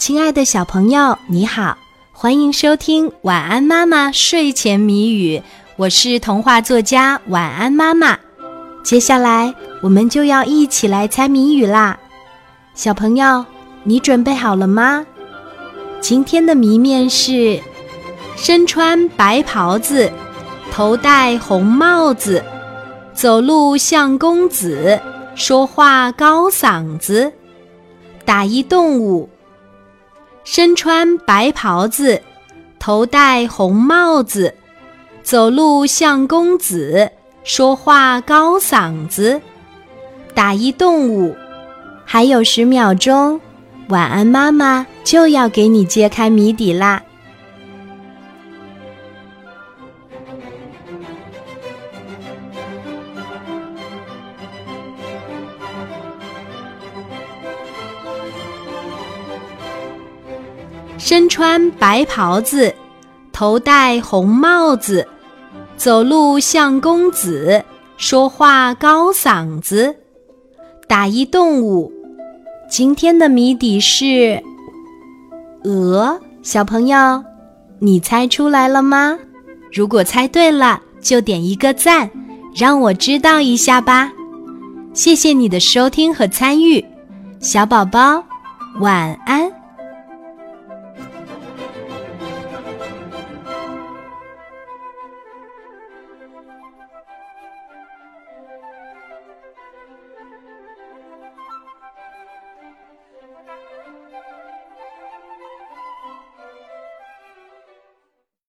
亲爱的小朋友，你好，欢迎收听《晚安妈妈睡前谜语》，我是童话作家晚安妈妈。接下来我们就要一起来猜谜语啦，小朋友，你准备好了吗？今天的谜面是：身穿白袍子，头戴红帽子，走路像公子，说话高嗓子，打一动物。身穿白袍子，头戴红帽子，走路像公子，说话高嗓子，打一动物。还有十秒钟，晚安妈妈就要给你揭开谜底啦！身穿白袍子，头戴红帽子，走路像公子，说话高嗓子，打一动物。今天的谜底是鹅。小朋友，你猜出来了吗？如果猜对了，就点一个赞，让我知道一下吧。谢谢你的收听和参与，小宝宝，晚安。